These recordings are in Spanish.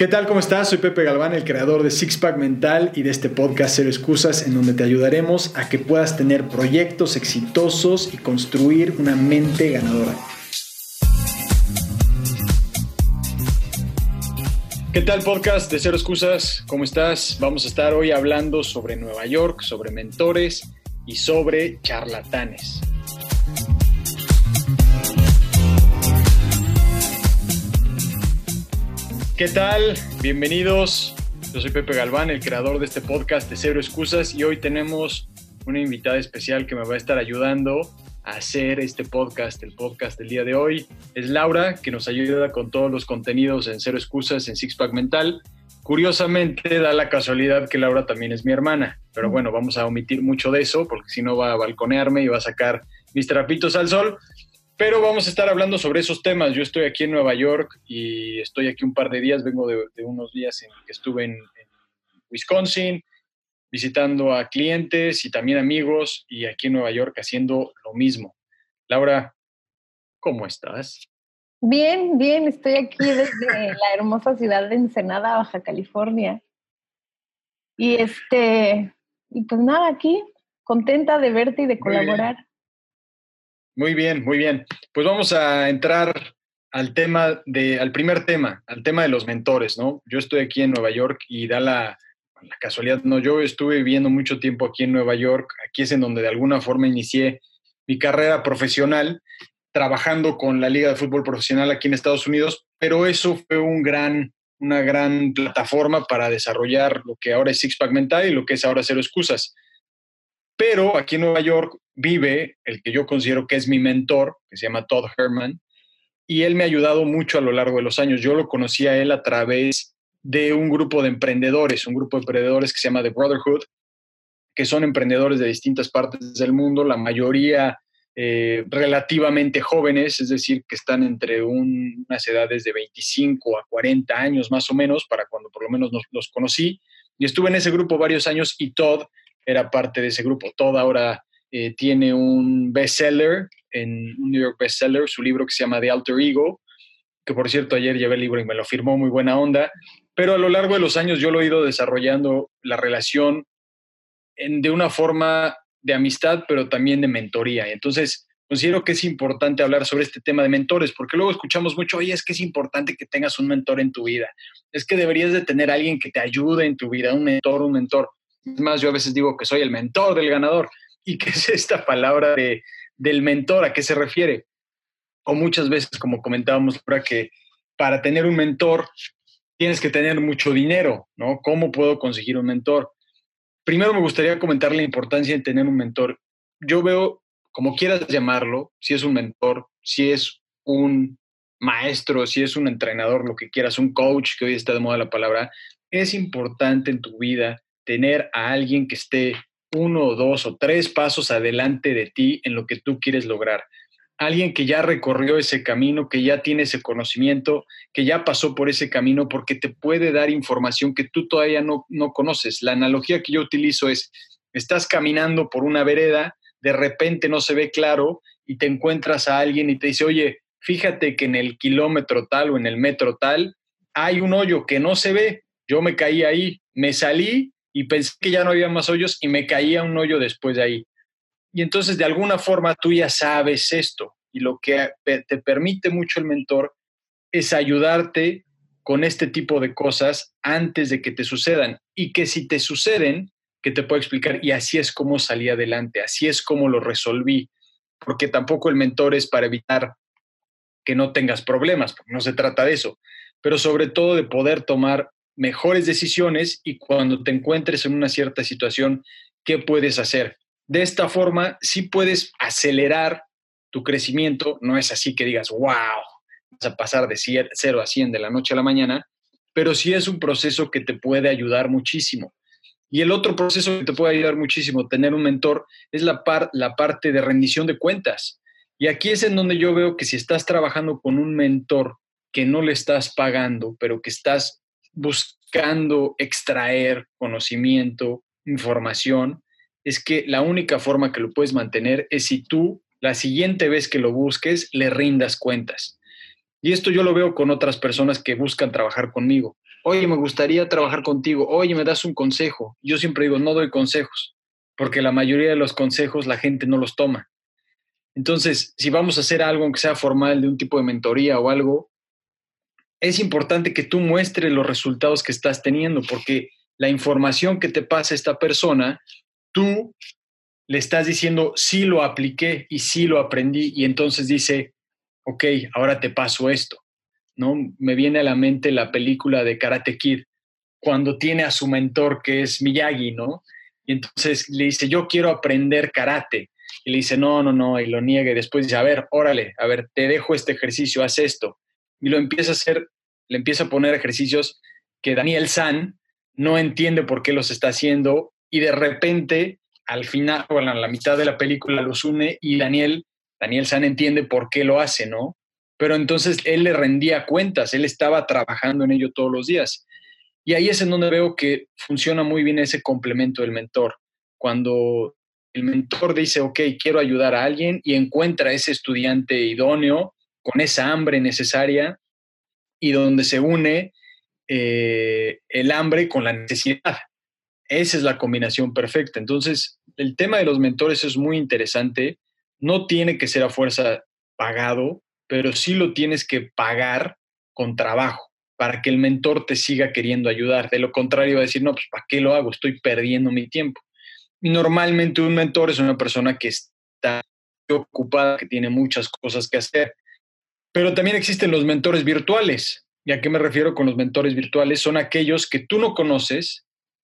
¿Qué tal? ¿Cómo estás? Soy Pepe Galván, el creador de Sixpack Mental y de este podcast Cero Excusas, en donde te ayudaremos a que puedas tener proyectos exitosos y construir una mente ganadora. ¿Qué tal podcast de Cero Excusas? ¿Cómo estás? Vamos a estar hoy hablando sobre Nueva York, sobre mentores y sobre charlatanes. ¿Qué tal? Bienvenidos. Yo soy Pepe Galván, el creador de este podcast de Cero Excusas y hoy tenemos una invitada especial que me va a estar ayudando a hacer este podcast, el podcast del día de hoy. Es Laura, que nos ayuda con todos los contenidos en Cero Excusas, en Sixpack Mental. Curiosamente, da la casualidad que Laura también es mi hermana, pero bueno, vamos a omitir mucho de eso porque si no va a balconearme y va a sacar mis trapitos al sol. Pero vamos a estar hablando sobre esos temas. Yo estoy aquí en Nueva York y estoy aquí un par de días. Vengo de, unos días en que estuve en, Wisconsin visitando a clientes y también amigos y aquí en Nueva York haciendo lo mismo. Laura, ¿cómo estás? Bien, bien. Estoy aquí desde la hermosa ciudad de Ensenada, Baja California. Y este, y pues nada, aquí contenta de verte y de colaborar. Muy bien, muy bien. Pues vamos a entrar al tema de, al primer tema, al tema de los mentores, ¿no? Yo estoy aquí en Nueva York y da la, casualidad, no, yo estuve viviendo mucho tiempo aquí en Nueva York, aquí es en donde de alguna forma inicié mi carrera profesional, trabajando con la Liga de Fútbol Profesional aquí en Estados Unidos, pero eso fue un gran, una gran plataforma para desarrollar lo que ahora es Sixpack Mental y lo que es ahora Cero Excusas. Pero aquí en Nueva York vive el que yo considero que es mi mentor, que se llama Todd Herman, y él me ha ayudado mucho a lo largo de los años. Yo lo conocí a él a través de un grupo de emprendedores, un grupo de emprendedores que se llama The Brotherhood, que son emprendedores de distintas partes del mundo, la mayoría eh, relativamente jóvenes, es decir, que están entre unas edades de 25 a 40 años más o menos, para cuando por lo menos los conocí. Y estuve en ese grupo varios años y Todd era parte de ese grupo. Todd ahora eh, tiene un bestseller, en un New York bestseller, su libro que se llama The Alter Ego, que por cierto ayer llevé el libro y me lo firmó muy buena onda, pero a lo largo de los años yo lo he ido desarrollando la relación en, de una forma de amistad, pero también de mentoría. Entonces, considero que es importante hablar sobre este tema de mentores, porque luego escuchamos mucho, oye, es que es importante que tengas un mentor en tu vida, es que deberías de tener alguien que te ayude en tu vida, un mentor, un mentor. Es más, yo a veces digo que soy el mentor del ganador. ¿Y qué es esta palabra de, del mentor? ¿A qué se refiere? O muchas veces, como comentábamos, para que para tener un mentor tienes que tener mucho dinero, ¿no? ¿Cómo puedo conseguir un mentor? Primero me gustaría comentar la importancia de tener un mentor. Yo veo, como quieras llamarlo, si es un mentor, si es un maestro, si es un entrenador, lo que quieras, un coach, que hoy está de moda la palabra, es importante en tu vida tener a alguien que esté uno o dos o tres pasos adelante de ti en lo que tú quieres lograr. Alguien que ya recorrió ese camino, que ya tiene ese conocimiento, que ya pasó por ese camino, porque te puede dar información que tú todavía no, no conoces. La analogía que yo utilizo es, estás caminando por una vereda, de repente no se ve claro y te encuentras a alguien y te dice, oye, fíjate que en el kilómetro tal o en el metro tal hay un hoyo que no se ve. Yo me caí ahí, me salí y pensé que ya no había más hoyos y me caía un hoyo después de ahí. Y entonces de alguna forma tú ya sabes esto y lo que te permite mucho el mentor es ayudarte con este tipo de cosas antes de que te sucedan y que si te suceden, que te puedo explicar y así es como salí adelante, así es como lo resolví, porque tampoco el mentor es para evitar que no tengas problemas, no se trata de eso, pero sobre todo de poder tomar mejores decisiones y cuando te encuentres en una cierta situación, ¿qué puedes hacer? De esta forma, sí puedes acelerar tu crecimiento, no es así que digas, wow, vas a pasar de 0 a 100 de la noche a la mañana, pero sí es un proceso que te puede ayudar muchísimo. Y el otro proceso que te puede ayudar muchísimo, tener un mentor, es la, par, la parte de rendición de cuentas. Y aquí es en donde yo veo que si estás trabajando con un mentor que no le estás pagando, pero que estás buscando extraer conocimiento, información, es que la única forma que lo puedes mantener es si tú la siguiente vez que lo busques le rindas cuentas. Y esto yo lo veo con otras personas que buscan trabajar conmigo. oye, me gustaría trabajar contigo, oye, me das un consejo. Yo siempre digo, no doy consejos, porque la mayoría de los consejos la gente no los toma. Entonces, si vamos a hacer algo, aunque sea formal, de un tipo de mentoría o algo, es importante que tú muestres los resultados que estás teniendo, porque la información que te pasa esta persona, tú le estás diciendo, sí lo apliqué y sí lo aprendí, y entonces dice, ok, ahora te paso esto. ¿no? Me viene a la mente la película de Karate Kid, cuando tiene a su mentor que es Miyagi, ¿no? Y entonces le dice, yo quiero aprender karate. Y le dice, no, no, no, y lo niega y después dice, a ver, órale, a ver, te dejo este ejercicio, haz esto. Y lo empieza a hacer, le empieza a poner ejercicios que Daniel San no entiende por qué los está haciendo y de repente, al final, o a la mitad de la película los une y Daniel, Daniel San entiende por qué lo hace, ¿no? Pero entonces él le rendía cuentas, él estaba trabajando en ello todos los días. Y ahí es en donde veo que funciona muy bien ese complemento del mentor. Cuando el mentor dice, ok, quiero ayudar a alguien y encuentra ese estudiante idóneo con esa hambre necesaria y donde se une eh, el hambre con la necesidad. Esa es la combinación perfecta. Entonces, el tema de los mentores es muy interesante. No tiene que ser a fuerza pagado, pero sí lo tienes que pagar con trabajo para que el mentor te siga queriendo ayudar. De lo contrario, va a decir, no, pues ¿para qué lo hago? Estoy perdiendo mi tiempo. Normalmente un mentor es una persona que está ocupada, que tiene muchas cosas que hacer. Pero también existen los mentores virtuales. ¿Y a qué me refiero con los mentores virtuales? Son aquellos que tú no conoces,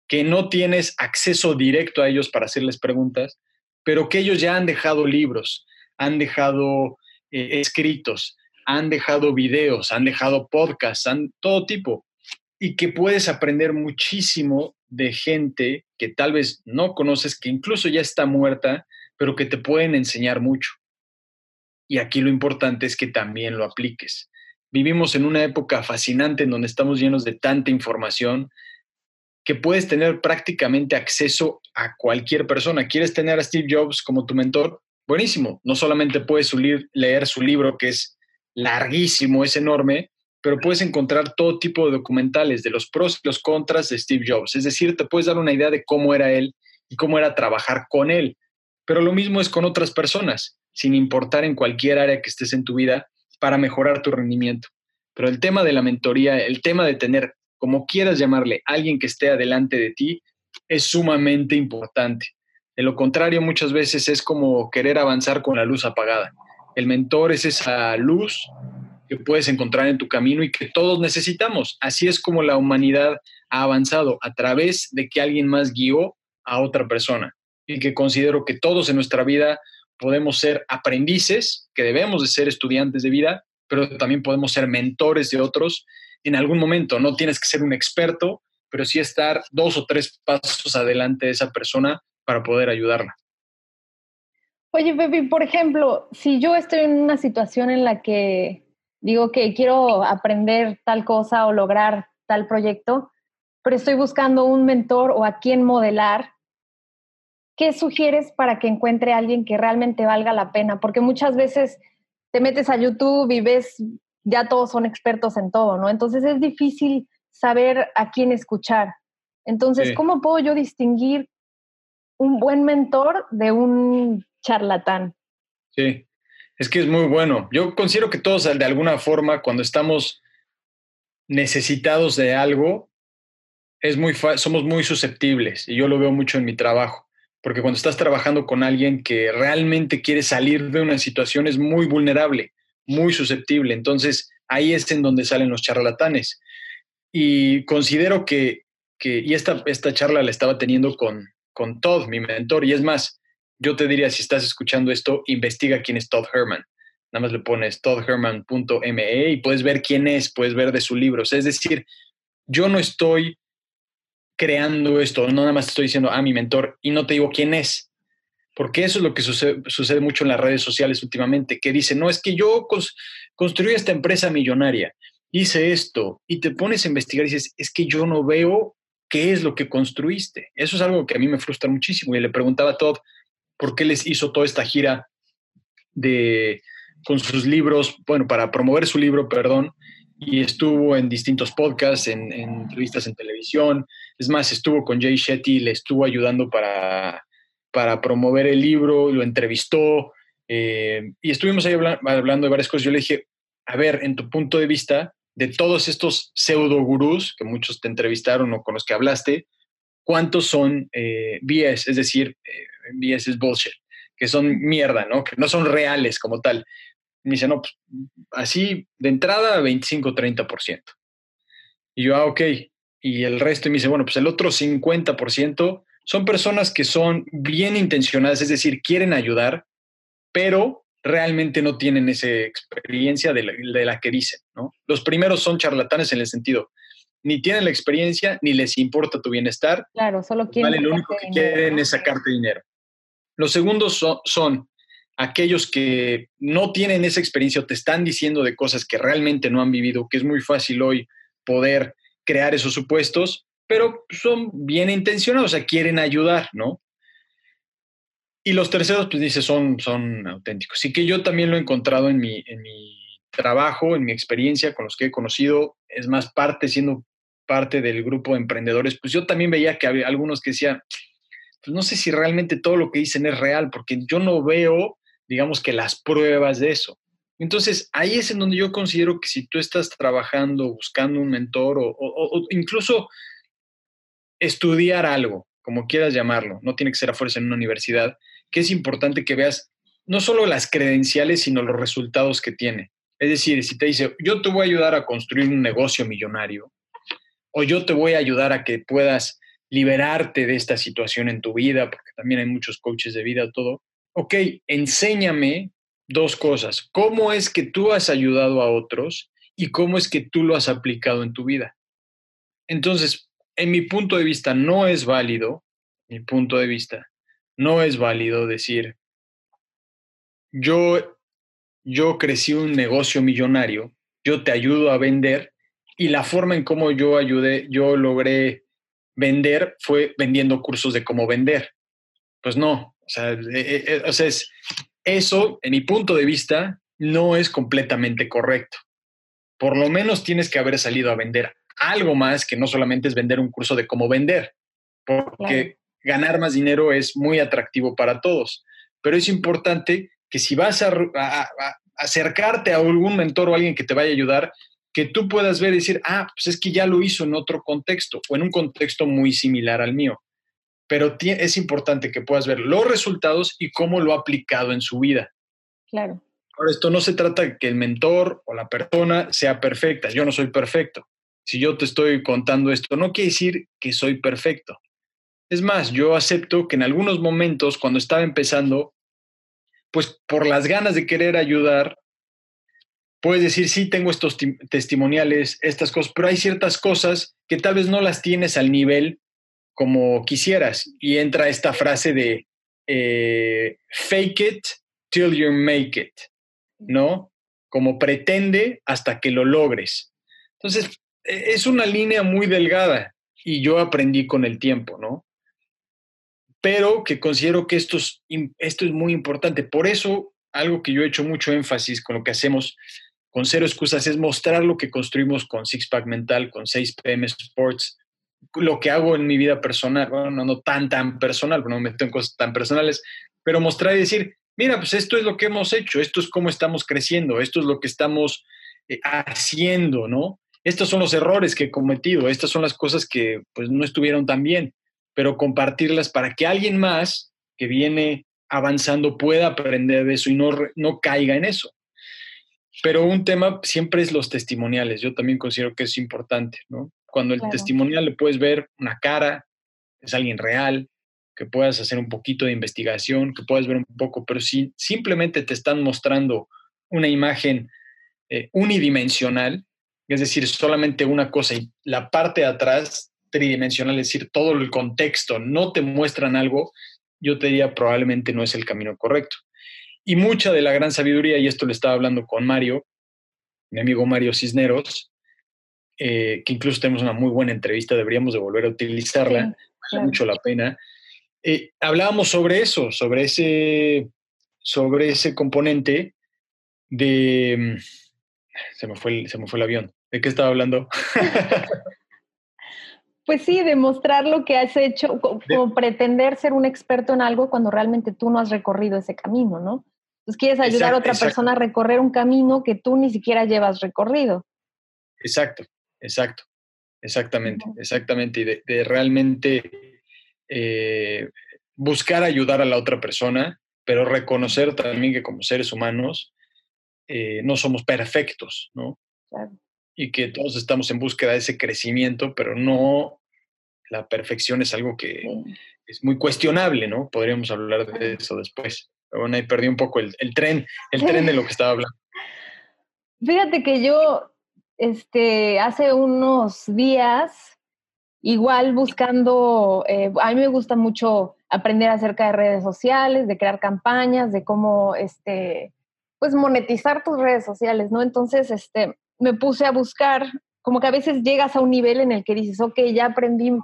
que no tienes acceso directo a ellos para hacerles preguntas, pero que ellos ya han dejado libros, han dejado eh, escritos, han dejado videos, han dejado podcasts, han todo tipo, y que puedes aprender muchísimo de gente que tal vez no conoces, que incluso ya está muerta, pero que te pueden enseñar mucho. Y aquí lo importante es que también lo apliques. Vivimos en una época fascinante en donde estamos llenos de tanta información que puedes tener prácticamente acceso a cualquier persona. ¿Quieres tener a Steve Jobs como tu mentor? Buenísimo. No solamente puedes leer su libro, que es larguísimo, es enorme, pero puedes encontrar todo tipo de documentales de los pros y los contras de Steve Jobs. Es decir, te puedes dar una idea de cómo era él y cómo era trabajar con él. Pero lo mismo es con otras personas, sin importar en cualquier área que estés en tu vida, para mejorar tu rendimiento. Pero el tema de la mentoría, el tema de tener, como quieras llamarle, alguien que esté adelante de ti, es sumamente importante. De lo contrario, muchas veces es como querer avanzar con la luz apagada. El mentor es esa luz que puedes encontrar en tu camino y que todos necesitamos. Así es como la humanidad ha avanzado a través de que alguien más guió a otra persona y que considero que todos en nuestra vida podemos ser aprendices, que debemos de ser estudiantes de vida, pero también podemos ser mentores de otros en algún momento. No tienes que ser un experto, pero sí estar dos o tres pasos adelante de esa persona para poder ayudarla. Oye, Pepe, por ejemplo, si yo estoy en una situación en la que digo que quiero aprender tal cosa o lograr tal proyecto, pero estoy buscando un mentor o a quien modelar, ¿qué sugieres para que encuentre a alguien que realmente valga la pena? Porque muchas veces te metes a YouTube y ves, ya todos son expertos en todo, ¿no? Entonces es difícil saber a quién escuchar. Entonces, ¿cómo puedo yo distinguir un buen mentor de un charlatán. Sí, es que es muy bueno. Yo considero que todos de alguna forma cuando estamos necesitados de algo, es muy somos muy susceptibles y yo lo veo mucho en mi trabajo, porque cuando estás trabajando con alguien que realmente quiere salir de una situación es muy vulnerable, muy susceptible. Entonces ahí es en donde salen los charlatanes. Y considero que, que y esta, esta charla la estaba teniendo con, con Todd, mi mentor, y es más, yo te diría, si estás escuchando esto, investiga quién es Todd Herman. Nada más le pones toddherman.me y puedes ver quién es, puedes ver de sus libros. Es decir, yo no estoy creando esto, no nada más estoy diciendo, a ah, mi mentor, y no te digo quién es. Porque eso es lo que sucede, mucho en las redes sociales últimamente, que dicen, no, es que yo construí esta empresa millonaria, hice esto, y te pones a investigar y dices, es que yo no veo qué es lo que construiste. Eso es algo que a mí me frustra muchísimo. Y le preguntaba a Todd, por qué les hizo toda esta gira de, con sus libros, bueno, para promover su libro, perdón, y estuvo en distintos podcasts, en, entrevistas en televisión. Es más, estuvo con Jay Shetty, le estuvo ayudando para, para promover el libro, lo entrevistó eh, y estuvimos ahí hablando de varias cosas. Yo le dije, a ver, en tu punto de vista, de todos estos pseudo gurús que muchos te entrevistaron o con los que hablaste, ¿cuántos son eh, BS? Es decir, eh, BS es bullshit, que son mierda, ¿no? Que no son reales como tal. me dice, no, pues así de entrada 25-30%. Y yo, ah, ok. Y el resto, y me dice, bueno, pues el otro 50% son personas que son bien intencionadas, es decir, quieren ayudar, pero realmente no tienen esa experiencia de la, que dicen, ¿no? Los primeros son charlatanes en el sentido, ni tienen la experiencia, ni les importa tu bienestar. Claro, solo quieren. Vale, lo único que quieren es sacarte dinero. Los segundos son, aquellos que no tienen esa experiencia o te están diciendo de cosas que realmente no han vivido, que es muy fácil hoy poder crear esos supuestos, pero son bien intencionados, o sea, quieren ayudar, ¿no? Y los terceros, pues dice, son, son auténticos. Sí que yo también lo he encontrado en mi, en mi trabajo, en mi experiencia con los que he conocido. Es más, parte, siendo parte del grupo de emprendedores, pues yo también veía que había algunos que decían, pues no sé si realmente todo lo que dicen es real, porque yo no veo, digamos que las pruebas de eso. Entonces, ahí es en donde yo considero que si tú estás trabajando, buscando un mentor o, incluso estudiar algo, como quieras llamarlo, no tiene que ser a fuerza en una universidad, que es importante que veas no solo las credenciales, sino los resultados que tiene. Es decir, si te dice, yo te voy a ayudar a construir un negocio millonario, o yo te voy a ayudar a que puedas liberarte de esta situación en tu vida, porque también hay muchos coaches de vida, todo. Ok, enséñame dos cosas. ¿Cómo es que tú has ayudado a otros y cómo es que tú lo has aplicado en tu vida? Entonces, en mi punto de vista, no es válido, mi punto de vista, no es válido decir, yo, yo crecí un negocio millonario, yo te ayudo a vender y la forma en cómo yo ayudé, yo logré vender fue vendiendo cursos de cómo vender. Pues no, o sea, eh, eh, eh, es, eso, en mi punto de vista, no es completamente correcto. Por lo menos tienes que haber salido a vender algo más que no solamente es vender un curso de cómo vender, porque ganar más dinero es muy atractivo para todos, pero es importante que si vas a, acercarte a algún mentor o alguien que te vaya a ayudar, que tú puedas ver y decir, ah, pues es que ya lo hizo en otro contexto o en un contexto muy similar al mío. Pero es importante que puedas ver los resultados y cómo lo ha aplicado en su vida. Claro. Ahora, esto no se trata de que el mentor o la persona sea perfecta. Yo no soy perfecto. Si yo te estoy contando esto, no quiere decir que soy perfecto. Es más, yo acepto que en algunos momentos, cuando estaba empezando, pues por las ganas de querer ayudar, puedes decir, sí, tengo estos testimoniales, estas cosas, pero hay ciertas cosas que tal vez no las tienes al nivel como quisieras. Y entra esta frase de eh, fake it till you make it, ¿no? Como pretende hasta que lo logres. Entonces, e-, es una línea muy delgada y yo aprendí con el tiempo, ¿no? pero que considero que esto es, esto es muy importante. Por eso, algo que yo he hecho mucho énfasis con lo que hacemos con Cero Excusas es mostrar lo que construimos con Six Pack Mental, con 6PM Sports, lo que hago en mi vida personal, bueno, no, tan, tan personal, no me meto en cosas tan personales, pero mostrar y decir, mira, pues esto es lo que hemos hecho, esto es cómo estamos creciendo, esto es lo que estamos eh, haciendo, ¿no? Estos son los errores que he cometido, estas son las cosas que pues no estuvieron tan bien pero compartirlas para que alguien más que viene avanzando pueda aprender de eso y no, no caiga en eso. Pero un tema siempre es los testimoniales. Yo también considero que es importante, ¿no? Cuando el testimonial le puedes ver una cara, es alguien real, que puedas hacer un poquito de investigación, que puedas ver un poco, pero si simplemente te están mostrando una imagen eh, unidimensional, es decir, solamente una cosa y la parte de atrás tridimensional, es decir, todo el contexto, no te muestran algo, yo te diría probablemente no es el camino correcto. Y mucha de la gran sabiduría, y esto le estaba hablando con Mario, mi amigo Mario Cisneros, eh, que incluso tenemos una muy buena entrevista, deberíamos de volver a utilizarla, vale mucho la pena. Eh, hablábamos sobre eso, sobre ese, sobre ese componente de... Se me, fue se me fue el avión. ¿De qué estaba hablando? pues sí, demostrar lo que has hecho, como, pretender ser un experto en algo cuando realmente tú no has recorrido ese camino, ¿no? Pues quieres ayudar a otra persona a recorrer un camino que tú ni siquiera llevas recorrido. Exacto, exacto, exactamente, exactamente. Y de, realmente eh, buscar ayudar a la otra persona, pero reconocer también que como seres humanos eh, no somos perfectos, ¿no? Claro y que todos estamos en búsqueda de ese crecimiento, pero no la perfección es algo que es muy cuestionable, ¿no? Podríamos hablar de eso después. Pero bueno, ahí perdí un poco el, tren, el tren de lo que estaba hablando. Fíjate que yo, este, hace unos días, igual buscando, eh, a mí me gusta mucho aprender acerca de redes sociales, de crear campañas, de cómo, este, pues monetizar tus redes sociales, ¿no? Entonces, este, me puse a buscar, como que a veces llegas a un nivel en el que dices, ok, ya aprendí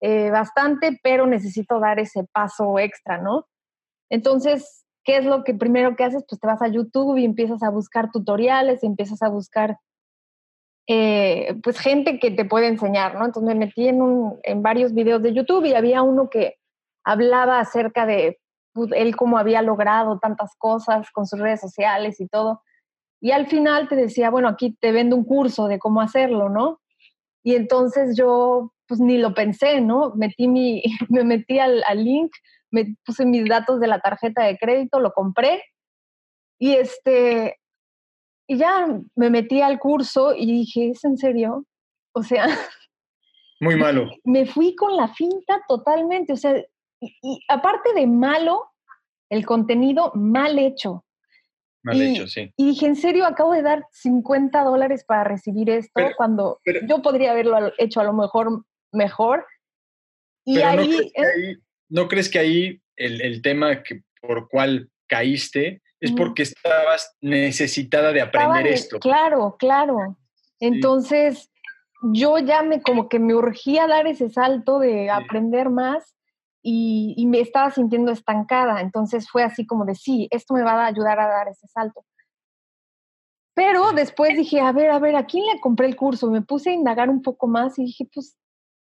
eh, bastante, pero necesito dar ese paso extra, ¿no? Entonces, ¿qué es lo que primero que haces? Pues te vas a YouTube y empiezas a buscar tutoriales y empiezas a buscar, eh, pues, gente que te puede enseñar, ¿no? Entonces me metí en, varios videos de YouTube y había uno que hablaba acerca de pues, él cómo había logrado tantas cosas con sus redes sociales y todo. Y al final te decía, bueno, aquí te vendo un curso de cómo hacerlo, ¿no? Y entonces yo, pues ni lo pensé, ¿no? Metí mi, me metí al, link, me puse mis datos de la tarjeta de crédito, lo compré y este, y ya me metí al curso y dije, ¿es en serio? O sea... Muy malo. Me fui con la finta totalmente, o sea, y aparte de malo, el contenido mal hecho. Mal y, hecho, sí. Y dije, en serio, acabo de dar 50 dólares para recibir esto cuando yo podría haberlo hecho a lo mejor mejor. Y ¿no, crees que ahí, ¿no crees que ahí el, tema que, por cual caíste es porque estabas necesitada de aprender esto? Claro, claro. Entonces, yo ya me como que me urgía dar ese salto de aprender más y, me estaba sintiendo estancada. Entonces fue así como de, sí, esto me va a ayudar a dar ese salto. Pero después dije, a ver, a ver, ¿a quién le compré el curso? Me puse a indagar un poco más y dije, pues,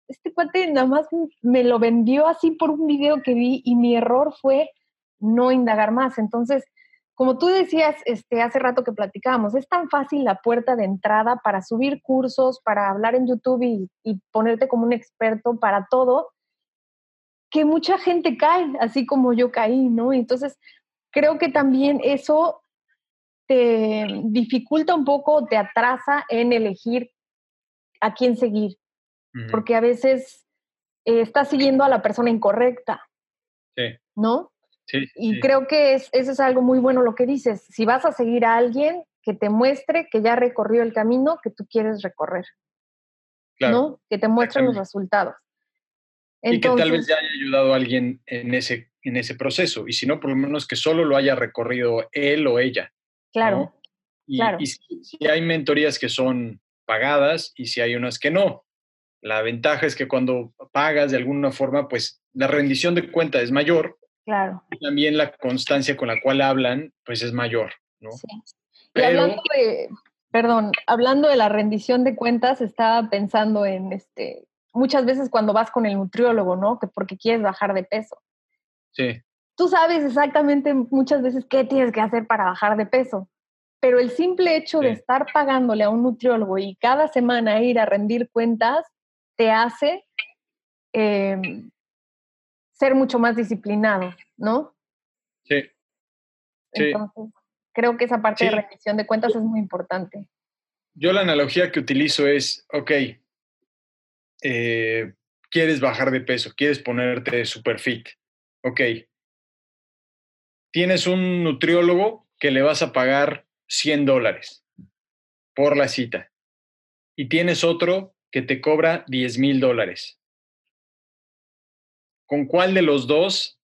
este cuate nada más me lo vendió así por un video que vi y mi error fue no indagar más. Entonces, como tú decías este, hace rato que platicábamos, es tan fácil la puerta de entrada para subir cursos, para hablar en YouTube y, y ponerte como un experto para todo, que mucha gente cae, así como yo caí, ¿no? Entonces, creo que también eso te dificulta un poco, te atrasa en elegir a quién seguir, porque a veces eh, estás siguiendo a la persona incorrecta, sí. ¿no? Sí, y creo que es, eso es algo muy bueno lo que dices. Si vas a seguir a alguien que te muestre que ya recorrió el camino que tú quieres recorrer, ¿no? Que te muestre los resultados y que tal vez ya haya ayudado a alguien en ese, en ese proceso. Y si no, por lo menos que solo lo haya recorrido él o ella. Claro. Y, si, hay mentorías que son pagadas y si hay unas que no. La ventaja es que cuando pagas de alguna forma, pues la rendición de cuenta es mayor. Claro. Y también la constancia con la cual hablan, pues es mayor, ¿no? Sí. hablando de, perdón, hablando de la rendición de cuentas, estaba pensando en este, muchas veces cuando vas con el nutriólogo, ¿no? Que porque quieres bajar de peso. Sí. Tú sabes exactamente muchas veces qué tienes que hacer para bajar de peso, pero el simple hecho de estar pagándole a un nutriólogo y cada semana ir a rendir cuentas te hace em, ser mucho más disciplinado, ¿no? Sí. Entonces, creo que esa parte de rendición de cuentas es muy importante. Yo la analogía que utilizo es, ok, eh, quieres bajar de peso, quieres ponerte super fit. Ok. Tienes un nutriólogo que le vas a pagar 100 dólares por la cita. Y tienes otro que te cobra 10 mil dólares. ¿Con cuál de los dos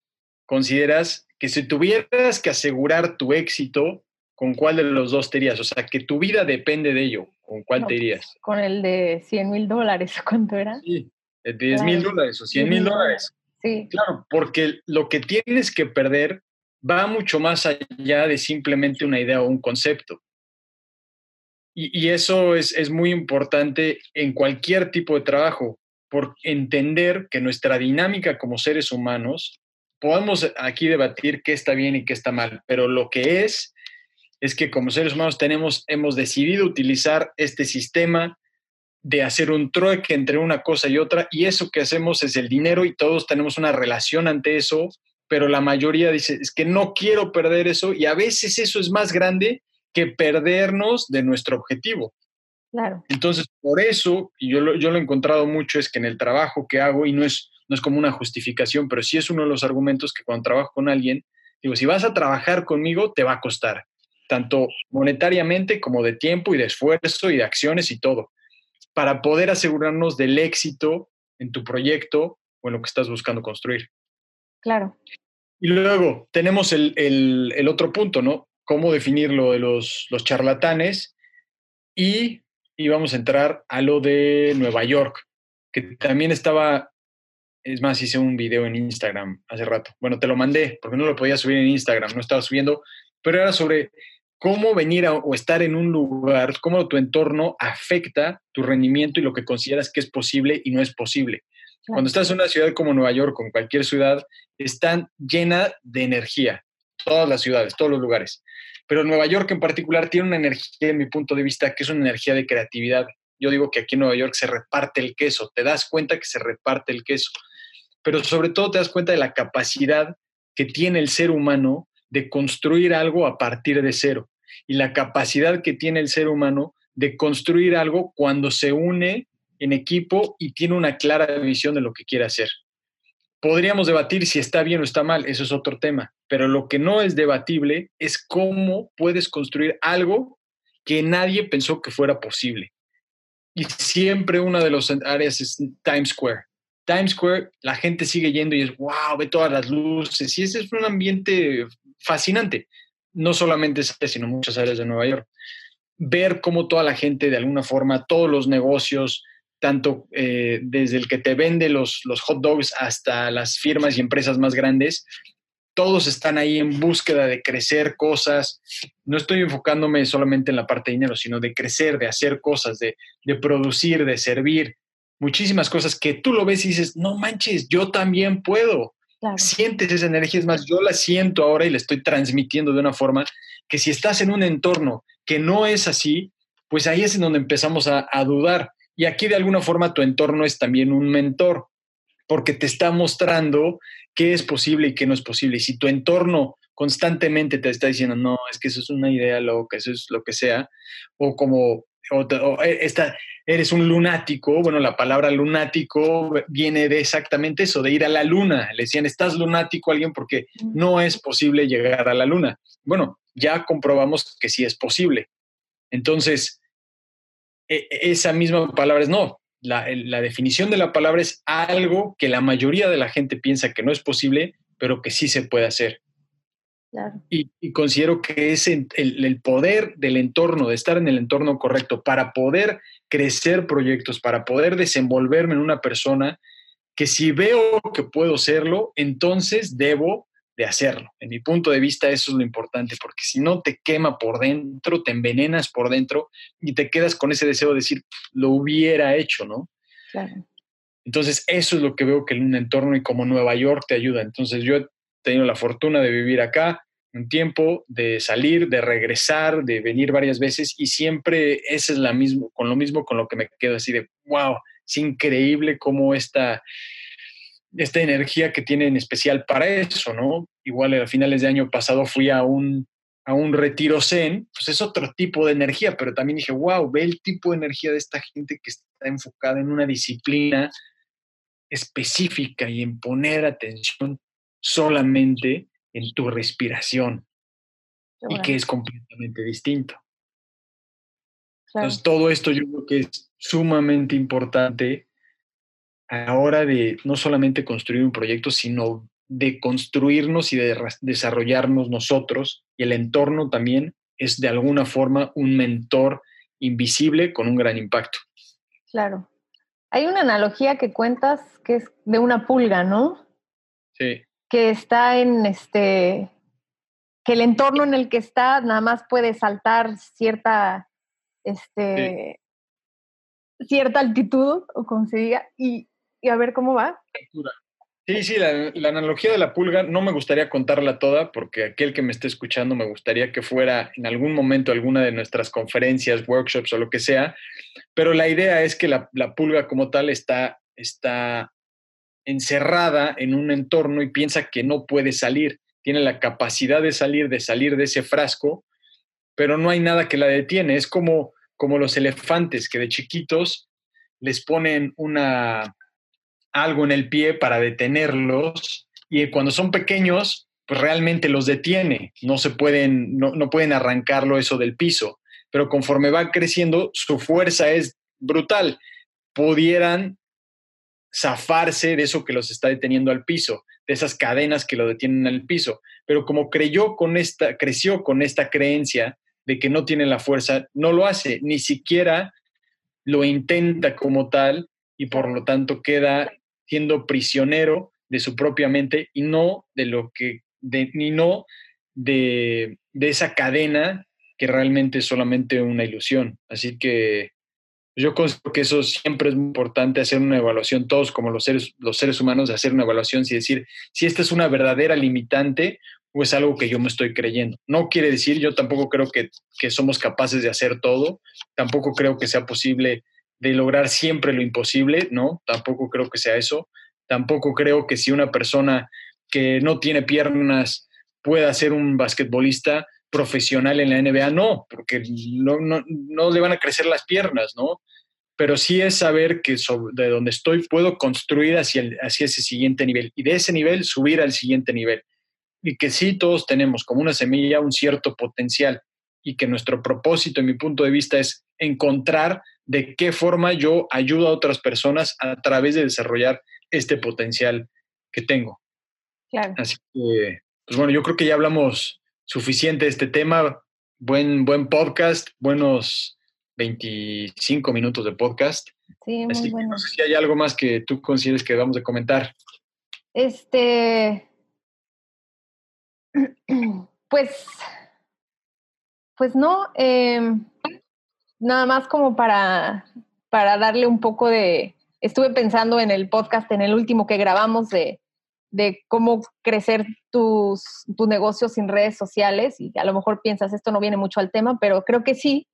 consideras que si tuvieras que asegurar tu éxito, con cuál de los dos te irías? O sea, que tu vida depende de ello. ¿Con cuál te pues, irías? Con el de 100 mil dólares, ¿cuánto era? Sí, de 10 mil dólares o 100 mil dólares. Sí. Claro, porque lo que tienes que perder va mucho más allá de simplemente una idea o un concepto. Y, eso es, es, muy importante en cualquier tipo de trabajo, por entender que nuestra dinámica como seres humanos, podemos aquí debatir qué está bien y qué está mal, pero lo que es, es que como seres humanos tenemos, hemos decidido utilizar este sistema de hacer un trueque entre una cosa y otra, y eso que hacemos es el dinero y todos tenemos una relación ante eso, pero la mayoría dice, es que no quiero perder eso, y a veces eso es más grande que perdernos de nuestro objetivo. Claro. Entonces, por eso, y yo lo, yo lo he encontrado mucho, es que en el trabajo que hago, y no es, no es como una justificación, pero sí es uno de los argumentos que cuando trabajo con alguien, digo, si vas a trabajar conmigo, te va a costar, tanto monetariamente como de tiempo y de esfuerzo y de acciones y todo para poder asegurarnos del éxito en tu proyecto o en lo que estás buscando construir. Claro. Y luego tenemos el, otro punto, ¿no? Cómo definir lo de los, los charlatanes y, y vamos a entrar a lo de Nueva York, que también estaba, es más, hice un video en Instagram hace rato. Bueno, te lo mandé porque no lo podía subir en Instagram, no estaba subiendo, pero era sobre cómo venir o estar en un lugar, cómo tu entorno afecta tu rendimiento y lo que consideras que es posible y no es posible. Cuando estás en una ciudad como Nueva York, con cualquier ciudad, están llena de energía, todas las ciudades, todos los lugares. Pero Nueva York en particular tiene una energía, en mi punto de vista, que es una energía de creatividad. Yo digo que aquí en Nueva York se reparte el queso, te das cuenta que se reparte el queso, pero sobre todo te das cuenta de la capacidad que tiene el ser humano de construir algo a partir de cero y la capacidad que tiene el ser humano de construir algo cuando se une en equipo y tiene una clara visión de lo que quiere hacer. Podríamos debatir si está bien o está mal, eso es otro tema, pero lo que no es debatible es cómo puedes construir algo que nadie pensó que fuera posible. Y siempre una de las áreas es Times Square. Times Square, la gente sigue yendo y es, wow, ve todas las luces. Y ese es un ambiente fascinante. No solamente ese, sino muchas áreas de Nueva York. Ver cómo toda la gente, de alguna forma, todos los negocios, tanto eh, desde el que te vende los, los hot dogs hasta las firmas y empresas más grandes, todos están ahí en búsqueda de crecer cosas. No estoy enfocándome solamente en la parte de dinero, sino de crecer, de hacer cosas, de, de producir, de servir, muchísimas cosas que tú lo ves y dices, no manches, yo también puedo. Sientes esa energía, es más, yo la siento ahora y la estoy transmitiendo de una forma que si estás en un entorno que no es así, pues ahí es en donde empezamos a, a dudar. Y aquí de alguna forma tu entorno es también un mentor, porque te está mostrando qué es posible y qué no es posible. Y si tu entorno constantemente te está diciendo, no, es que eso es una idea loca, eso es lo que sea, o como o, eh, esta, eres un lunático, bueno, la palabra lunático viene de exactamente eso, de ir a la luna. Le decían, estás lunático a alguien porque no es posible llegar a la luna. Bueno, ya comprobamos que sí es posible. Entonces, esa misma palabra es no. La, la definición de la palabra es algo que la mayoría de la gente piensa que no es posible, pero que sí se puede hacer. Y, considero que es el, el, poder del entorno, de estar en el entorno correcto, para poder crecer proyectos, para poder desenvolverme en una persona, que si veo que puedo serlo, entonces debo de hacerlo. En mi punto de vista eso es lo importante, porque si no te quema por dentro, te envenenas por dentro y te quedas con ese deseo de decir, lo hubiera hecho, ¿no? Claro. Entonces eso es lo que veo que en un entorno y como Nueva York te ayuda. Entonces yo he tenido la fortuna de vivir acá, un tiempo, de salir, de regresar, de venir varias veces y siempre ese es la mismo, con lo mismo con lo que me quedo así de, wow, es increíble cómo esta, esta energía que tiene en especial para eso, ¿no? Igual a finales de año pasado fui a un, a un retiro zen, pues es otro tipo de energía, pero también dije, wow, ve el tipo de energía de esta gente que está enfocada en una disciplina específica y en poner atención solamente en tu respiración y que es completamente distinto. Entonces, todo esto yo creo que es sumamente importante a la hora de no solamente construir un proyecto, sino de construirnos y de desarrollarnos nosotros y el entorno también es de alguna forma un mentor invisible con un gran impacto. Claro. Hay una analogía que cuentas que es de una pulga, ¿no? Sí que está en este, que el entorno en el que está nada más puede saltar cierta este, cierta altitud o como se diga, y, y a ver cómo va. Sí, sí, la, analogía de la pulga no me gustaría contarla toda porque aquel que me esté escuchando me gustaría que fuera en algún momento alguna de nuestras conferencias, workshops o lo que sea, pero la idea es que la, la pulga como tal está, está encerrada en un entorno y piensa que no puede salir, tiene la capacidad de salir, de salir de ese frasco, pero no hay nada que la detiene, es como, como los elefantes que de chiquitos les ponen una algo en el pie para detenerlos y cuando son pequeños, pues realmente los detiene, no se pueden, no, no pueden arrancarlo eso del piso, pero conforme va creciendo, su fuerza es brutal. Pudieran zafarse de eso que los está deteniendo al piso, de esas cadenas que lo detienen al piso. Pero como creyó con esta, creció con esta creencia de que no tiene la fuerza, no lo hace, ni siquiera lo intenta como tal y por lo tanto queda siendo prisionero de su propia mente y no de lo que, de, ni no de, de esa cadena que realmente es solamente una ilusión. Así que yo considero que eso siempre es importante, hacer una evaluación, todos como los seres, los seres humanos, hacer una evaluación y decir si esta es una verdadera limitante o es algo que yo me estoy creyendo. No quiere decir, yo tampoco creo que, que somos capaces de hacer todo, tampoco creo que sea posible de lograr siempre lo imposible, ¿no? Tampoco creo que sea eso. Tampoco creo que si una persona que no tiene piernas pueda ser un basquetbolista profesional en la NBA, no, porque no, no, le van a crecer las piernas, ¿no? Pero sí es saber que de donde estoy puedo construir hacia, hacia ese siguiente nivel y de ese nivel subir al siguiente nivel. Y que sí todos tenemos como una semilla un cierto potencial y que nuestro propósito, en mi punto de vista, es encontrar de qué forma yo ayudo a otras personas a través de desarrollar este potencial que tengo. Claro. Así que, pues bueno, yo creo que ya hablamos suficiente de este tema. Buen, buen podcast, buenos 25 minutos de podcast. Sí, muy bueno. no sé si hay algo más que tú consideres que vamos a comentar. Este, pues, pues no, eh, nada más como para, para darle un poco de... Estuve pensando en el podcast, en el último que grabamos de, de cómo crecer tus, tu negocio sin redes sociales y a lo mejor piensas esto no viene mucho al tema, pero creo que sí,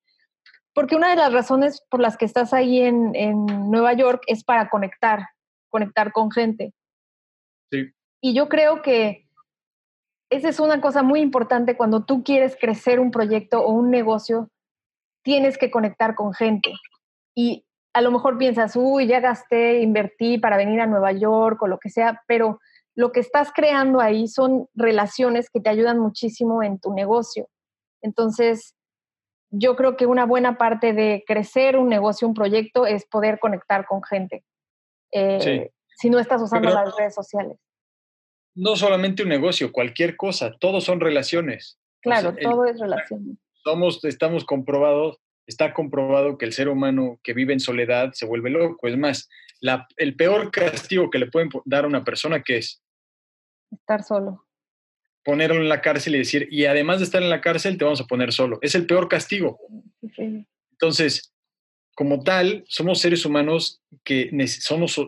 porque una de las razones por las que estás ahí en, en Nueva York es para conectar, conectar con gente. Sí. Y yo creo que esa es una cosa muy importante cuando tú quieres crecer un proyecto o un negocio, tienes que conectar con gente. Y a lo mejor piensas, uy, ya gasté, invertí para venir a Nueva York o lo que sea, pero lo que estás creando ahí son relaciones que te ayudan muchísimo en tu negocio. Entonces, yo creo que una buena parte de crecer un negocio, un proyecto, es poder conectar con gente. Eh, si no estás usando las redes sociales. No solamente un negocio, cualquier cosa, todos son relaciones. Claro, todo es relaciones somos, estamos comprobados, está comprobado que el ser humano que vive en soledad se vuelve loco. Es más, la, el peor castigo que le pueden dar a una persona que es estar solo. Ponerlo en la cárcel y decir, y además de estar en la cárcel, te vamos a poner solo. Es el peor castigo. Entonces, como tal, somos seres humanos que somos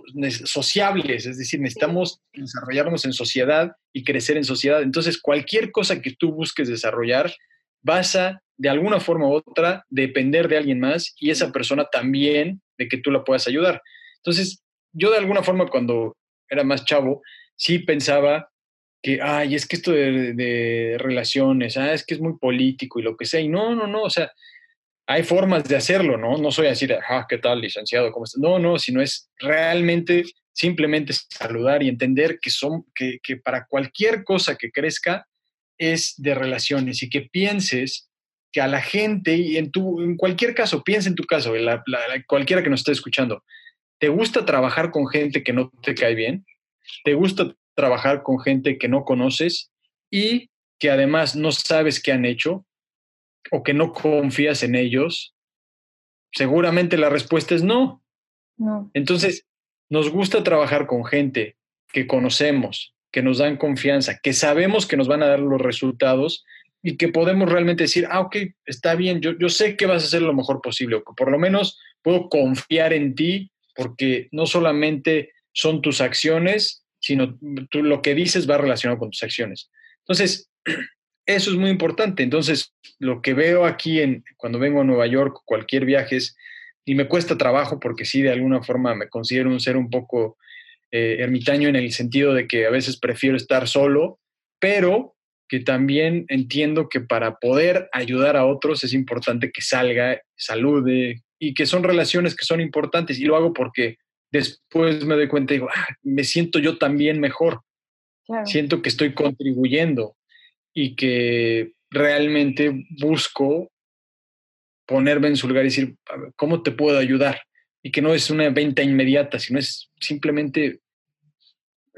sociables, es decir, necesitamos desarrollarnos en sociedad y crecer en sociedad. Entonces, cualquier cosa que tú busques desarrollar, vas a, de alguna forma u otra, depender de alguien más y esa persona también de que tú la puedas ayudar. Entonces, yo de alguna forma cuando era más chavo, sí pensaba que, ay, es que esto de, relaciones, ah, es que es muy político y lo que sea. Y no, no, no, o sea, hay formas de hacerlo, ¿no? No soy así de, ah, ¿qué tal, licenciado? ¿Cómo estás? No, no, sino es realmente simplemente saludar y entender que, son, que, para cualquier cosa que crezca, es de relaciones y que pienses que a la gente, y en, tu, en cualquier caso, piensa en tu caso, cualquiera que nos esté escuchando, ¿te gusta trabajar con gente que no te cae bien? ¿Te gusta trabajar con gente que no conoces y que además no sabes qué han hecho o que no confías en ellos? Seguramente la respuesta es no. No. Entonces, nos gusta trabajar con gente que conocemos, que nos dan confianza, que sabemos que nos van a dar los resultados, y que podemos realmente decir, ah, ok, está bien, yo, yo sé que vas a hacer lo mejor posible, o que por lo menos puedo confiar en ti, porque no solamente son tus acciones, sino tú lo que dices va relacionado con tus acciones. Entonces, eso es muy importante. Entonces, lo que veo aquí en, cuando vengo a Nueva York, cualquier viaje es, y me cuesta trabajo porque sí, de alguna forma me considero un ser un poco eh, ermitaño en el sentido de que a veces prefiero estar solo, pero que también entiendo que para poder ayudar a otros es importante que salga, salude y que son relaciones que son importantes y lo hago porque después me doy cuenta y digo, ah, me siento yo también mejor. Siento que estoy contribuyendo y que realmente busco ponerme en su lugar y decir, ¿cómo te puedo ayudar? Y que no es una venta inmediata, sino es simplemente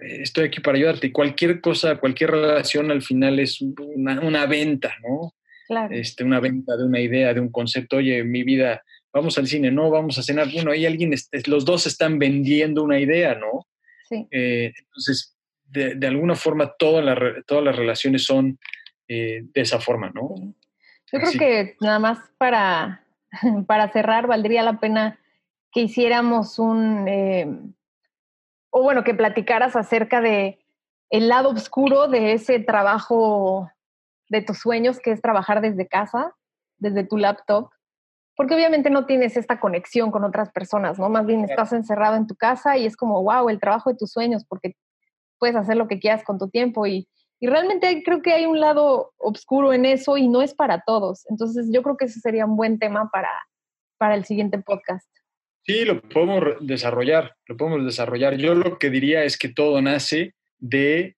eh, estoy aquí para ayudarte. Y cualquier cosa, cualquier relación al final es una, venta, ¿no? Claro. Este, una venta de una idea, de un concepto. Oye, mi vida, vamos al cine, no, vamos a cenar. Bueno, hay alguien, los dos están vendiendo una idea, ¿no? Sí. Eh, entonces, de, de, alguna forma, todas las, todas las relaciones son eh, de esa forma, ¿no? Yo creo que nada más para, para cerrar, valdría la pena que hiciéramos un o bueno, que platicaras acerca de el lado oscuro de ese trabajo de tus sueños, que es trabajar desde casa, desde tu laptop, porque obviamente no tienes esta conexión con otras personas, ¿no? Más bien estás encerrado en tu casa y es como, wow, el trabajo de tus sueños, porque puedes hacer lo que quieras con tu tiempo y, y realmente creo que hay un lado oscuro en eso y no es para todos. Entonces yo creo que ese sería un buen tema para, para el siguiente podcast. Sí, lo podemos desarrollar, lo podemos desarrollar. Yo lo que diría es que todo nace de,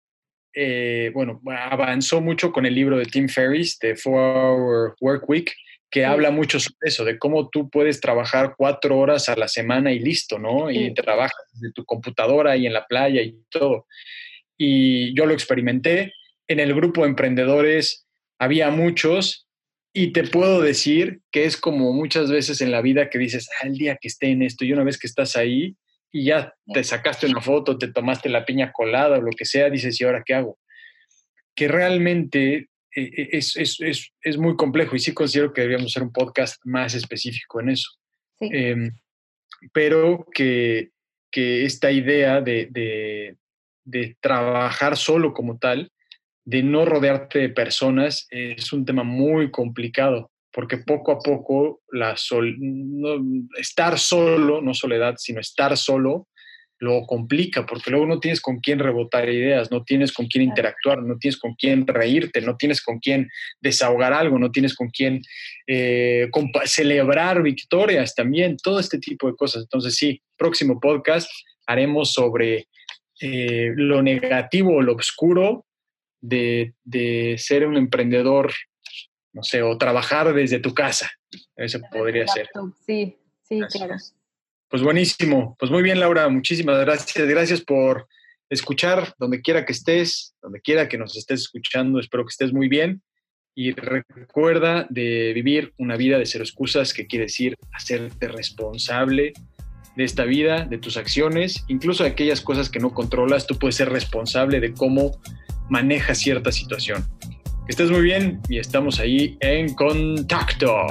eh, bueno, avanzó mucho con el libro de Tim Ferriss, de Four Hour Work Week, que habla mucho sobre eso, de cómo tú puedes trabajar cuatro horas a la semana y listo, ¿no? Y trabajas desde tu computadora y en la playa y todo. Y yo lo experimenté. En el grupo de emprendedores había muchos y te puedo decir que es como muchas veces en la vida que dices, al ah, día que esté en esto, y una vez que estás ahí y ya te sacaste una foto, te tomaste la piña colada o lo que sea, dices, ¿y ahora qué hago? Que realmente es, es, es, es muy complejo y sí considero que deberíamos hacer un podcast más específico en eso. Em, pero que, que, esta idea de, de, de trabajar solo como tal, de no rodearte de personas es un tema muy complicado, porque poco a poco la sol, estar solo, no soledad, sino estar solo, lo complica, porque luego no tienes con quién rebotar ideas, no tienes con quién interactuar, no tienes con quién reírte, no tienes con quién desahogar algo, no tienes con quién eh, celebrar victorias también, todo este tipo de cosas. Entonces sí, próximo podcast haremos sobre eh, lo negativo o lo oscuro de, ser un emprendedor, no sé, o trabajar desde tu casa. Eso podría ser. Sí, sí, claro. Pues buenísimo. Pues muy bien, Laura. Muchísimas gracias. Gracias por escuchar donde quiera que estés, donde quiera que nos estés escuchando. Espero que estés muy bien. Y recuerda de vivir una vida de cero excusas, que quiere decir hacerte responsable de esta vida, de tus acciones, incluso de aquellas cosas que no controlas. Tú puedes ser responsable de cómo maneja cierta situación. Que estés muy bien y estamos ahí en contacto.